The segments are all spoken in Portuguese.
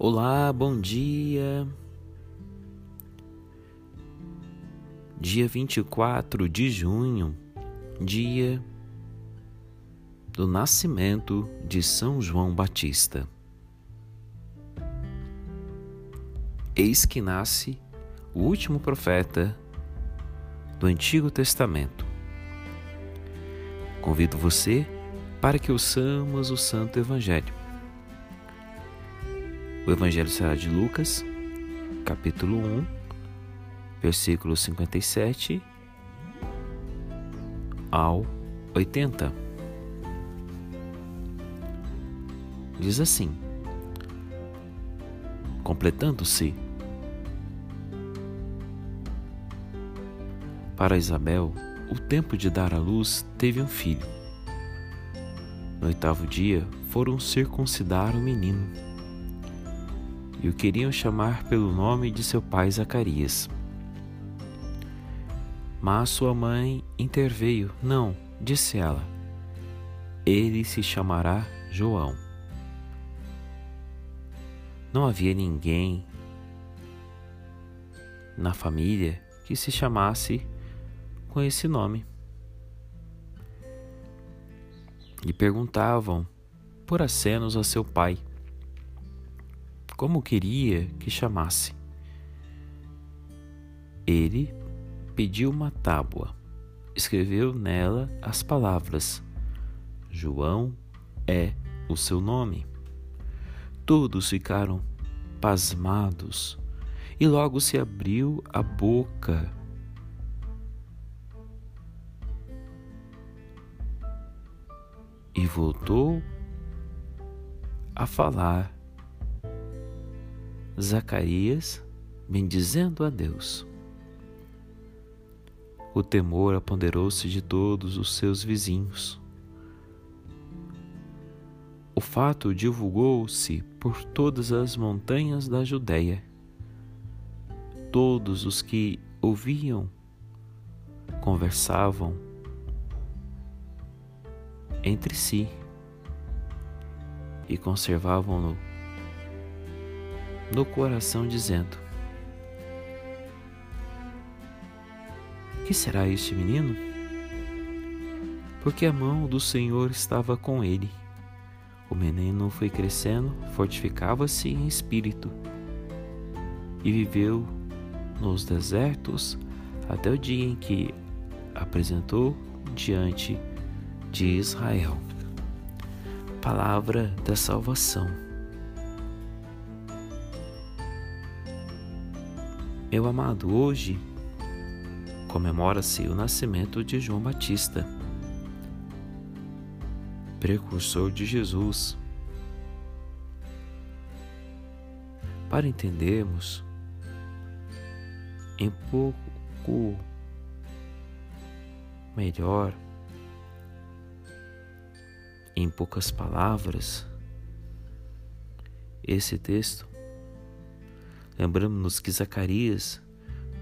Olá, bom dia. Dia 24 de junho, dia do nascimento de São João Batista. Eis que nasce o último profeta do Antigo Testamento. Convido você para que ouçamos o Santo Evangelho. O Evangelho será de Lucas, capítulo 1, versículo 57 ao 80. Diz assim: Completando-se para Isabel, o tempo de dar à luz teve um filho. No oitavo dia, foram circuncidar o menino e o queriam chamar pelo nome de seu pai Zacarias. Mas sua mãe interveio. Não, disse ela. Ele se chamará João. Não havia ninguém na família que se chamasse com esse nome. E perguntavam por acenos a seu pai como queria que chamasse. Ele pediu uma tábua, escreveu nela as palavras: João é o seu nome. Todos ficaram pasmados e logo se abriu a boca. E voltou a falar Zacarias, bendizendo a Deus. O temor apoderou-se de todos os seus vizinhos. O fato divulgou-se por todas as montanhas da Judéia. Todos os que ouviam conversavam entre si e conservavam-no no coração, dizendo: Que será este menino? Porque a mão do Senhor estava com ele. O menino foi crescendo, fortificava-se em espírito e viveu nos desertos até o dia em que apresentou diante de Israel. Palavra da salvação. Meu amado, hoje comemora-se o nascimento de João Batista, precursor de Jesus. Para entendermos em pouco melhor, em poucas palavras, esse texto, Lembramos-nos que Zacarias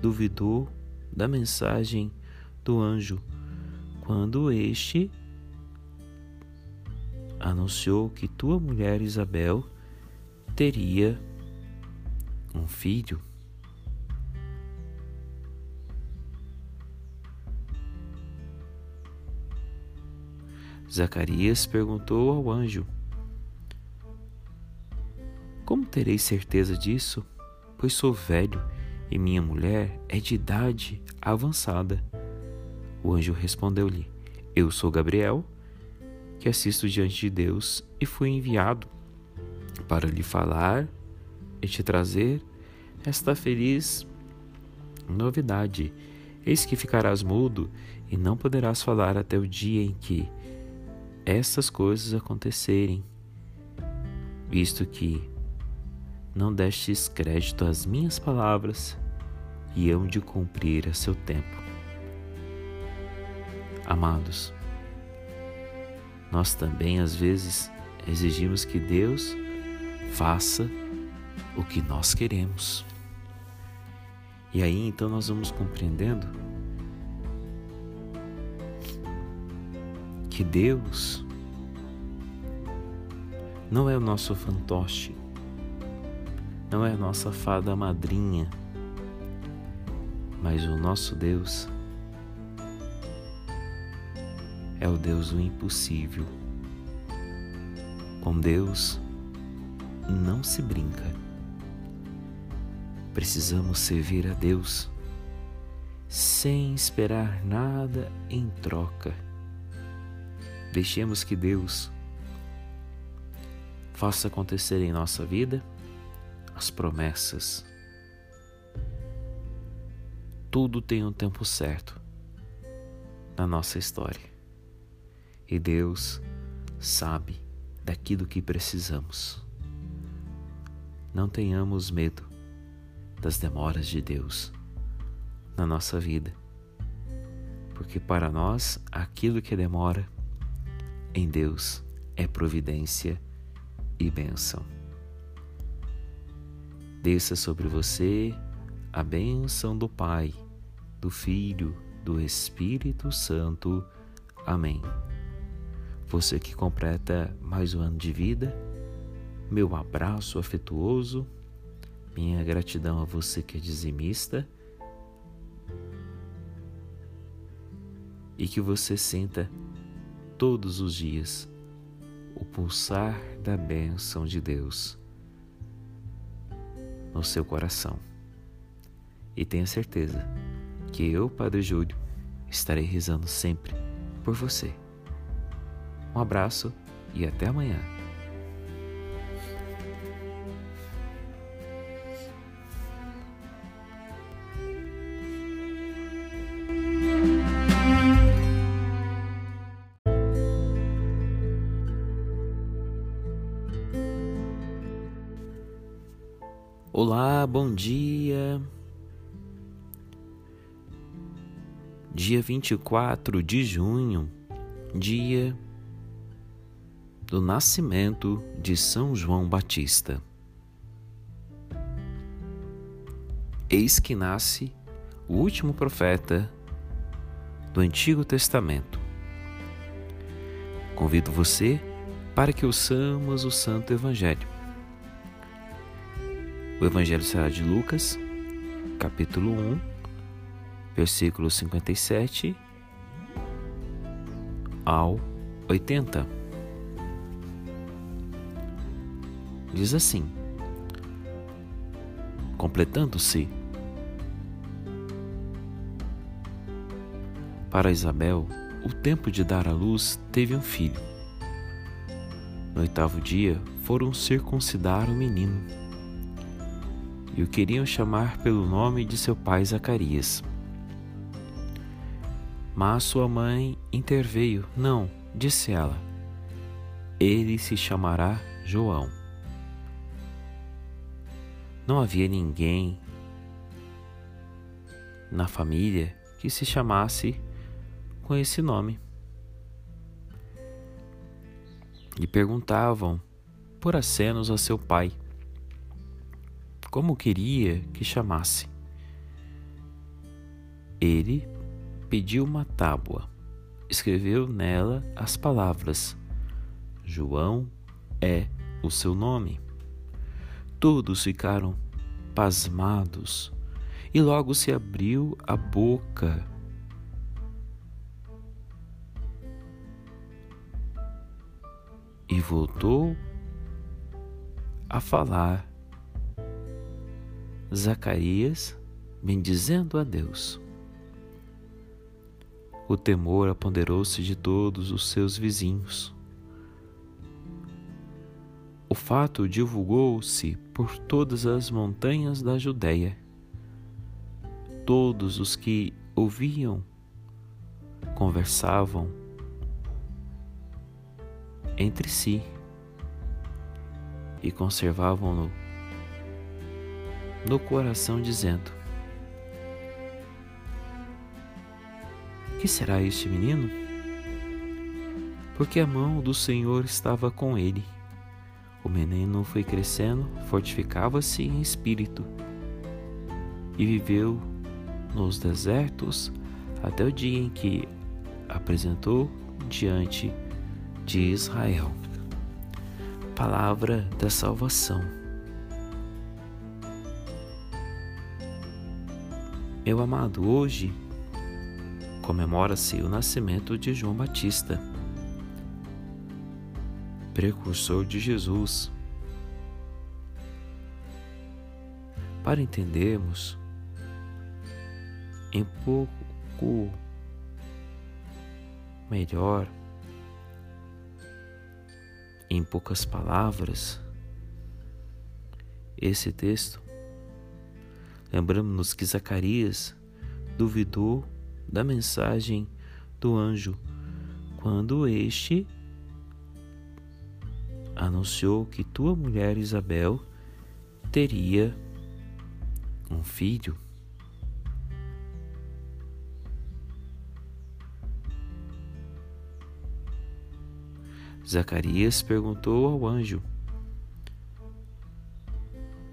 duvidou da mensagem do anjo quando este anunciou que tua mulher Isabel teria um filho. Zacarias perguntou ao anjo: Como terei certeza disso? Pois sou velho e minha mulher é de idade avançada. O anjo respondeu-lhe: Eu sou Gabriel, que assisto diante de Deus e fui enviado para lhe falar e te trazer esta feliz novidade. Eis que ficarás mudo e não poderás falar até o dia em que estas coisas acontecerem, visto que não destes crédito às minhas palavras e hão de cumprir a seu tempo. Amados, nós também às vezes exigimos que Deus faça o que nós queremos. E aí então nós vamos compreendendo que Deus não é o nosso fantoche, não é nossa fada madrinha, mas o nosso Deus é o Deus do impossível. Com Deus não se brinca. Precisamos servir a Deus sem esperar nada em troca. Deixemos que Deus faça acontecer em nossa vida as promessas. Tudo tem um tempo certo na nossa história. E Deus sabe daquilo que precisamos. Não tenhamos medo das demoras de Deus na nossa vida, porque para nós aquilo que demora em Deus é providência e bênção. Desça sobre você a bênção do Pai, do Filho, do Espírito Santo. Amém. Você que completa mais um ano de vida, meu abraço afetuoso, minha gratidão a você que é dizimista e que você sinta todos os dias o pulsar da bênção de Deus no seu coração. E tenha certeza que eu, Padre Júlio, estarei rezando sempre por você. Um abraço e até amanhã. Olá, bom dia. Dia 24 de junho, dia do nascimento de São João Batista. Eis que nasce o último profeta do Antigo Testamento. Convido você para que ouçamos o Santo Evangelho. O Evangelho será de Lucas, capítulo 1, versículo 57 ao 80. Diz assim: Completando-se para Isabel o tempo de dar à luz, teve um filho. No oitavo dia, foram circuncidar o menino e o queriam chamar pelo nome de seu pai Zacarias. Mas sua mãe interveio: Não, disse ela, ele se chamará João. Não havia ninguém na família que se chamasse com esse nome. E perguntavam por acenos a seu pai como queria que chamasse. Ele pediu uma tábua, escreveu nela as palavras: João é o seu nome. Todos ficaram pasmados e logo se abriu a boca. E voltou a falar Zacarias bendizendo a Deus. O temor apoderou-se de todos os seus vizinhos. O fato divulgou-se por todas as montanhas da Judéia. Todos os que ouviam conversavam entre si e conservavam-no no coração, dizendo: Que será este menino? Porque a mão do Senhor estava com ele. O menino foi crescendo, fortificava-se em espírito e viveu nos desertos até o dia em que apresentou diante de Israel. Palavra da salvação. Meu amado, hoje comemora-se o nascimento de João Batista, precursor de Jesus. Para entendermos em pouco melhor, em poucas palavras, esse texto, lembramos-nos que Zacarias duvidou da mensagem do anjo quando este anunciou que tua mulher Isabel teria um filho. Zacarias perguntou ao anjo: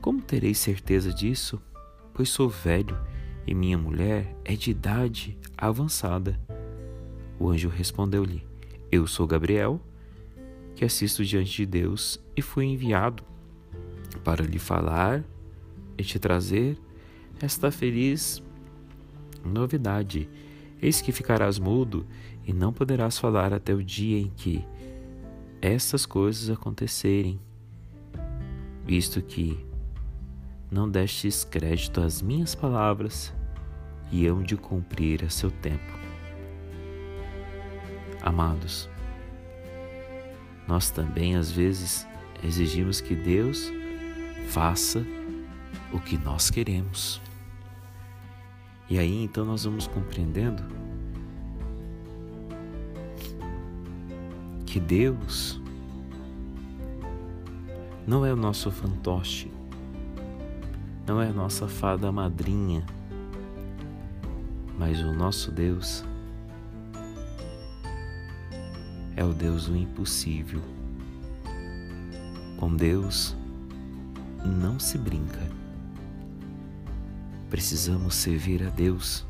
Como terei certeza disso? Pois sou velho e minha mulher é de idade avançada. O anjo respondeu-lhe: Eu sou Gabriel, que assisto diante de Deus e fui enviado para lhe falar e te trazer esta feliz novidade. Eis que ficarás mudo e não poderás falar até o dia em que estas coisas acontecerem, visto que não destes crédito às minhas palavras e hão de cumprir a seu tempo. Amados, nós também às vezes exigimos que Deus faça o que nós queremos. E aí então nós vamos compreendendo que Deus não é o nosso fantoche, não é nossa fada madrinha, mas o nosso Deus é o Deus do impossível. Com Deus não se brinca. Precisamos servir a Deus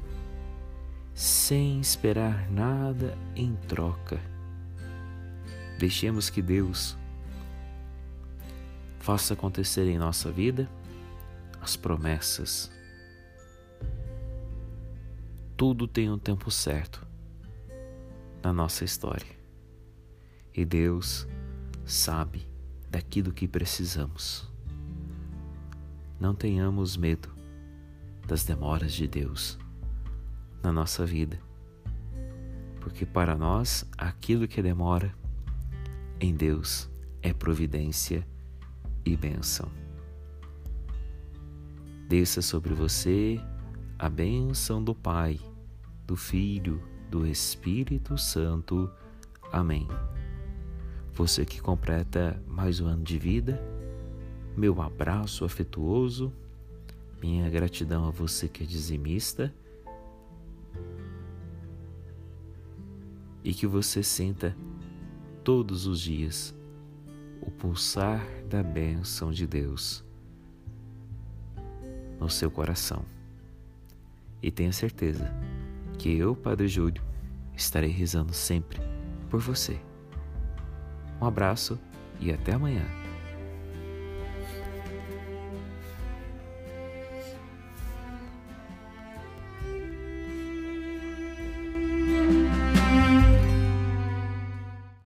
sem esperar nada em troca Deixemos que Deus faça acontecer em nossa vida as promessas. Tudo tem um tempo certo na nossa história. E Deus sabe daquilo que precisamos. Não tenhamos medo das demoras de Deus na nossa vida, porque para nós aquilo que demora em Deus é providência e bênção. Desça sobre você a bênção do Pai, do Filho, do Espírito Santo. Amém. Você que completa mais um ano de vida, meu abraço afetuoso, minha gratidão a você que é dizimista e que você sinta todos os dias o pulsar da bênção de Deus no seu coração. E tenha certeza que eu, Padre Júlio, estarei rezando sempre por você. Um abraço e até amanhã.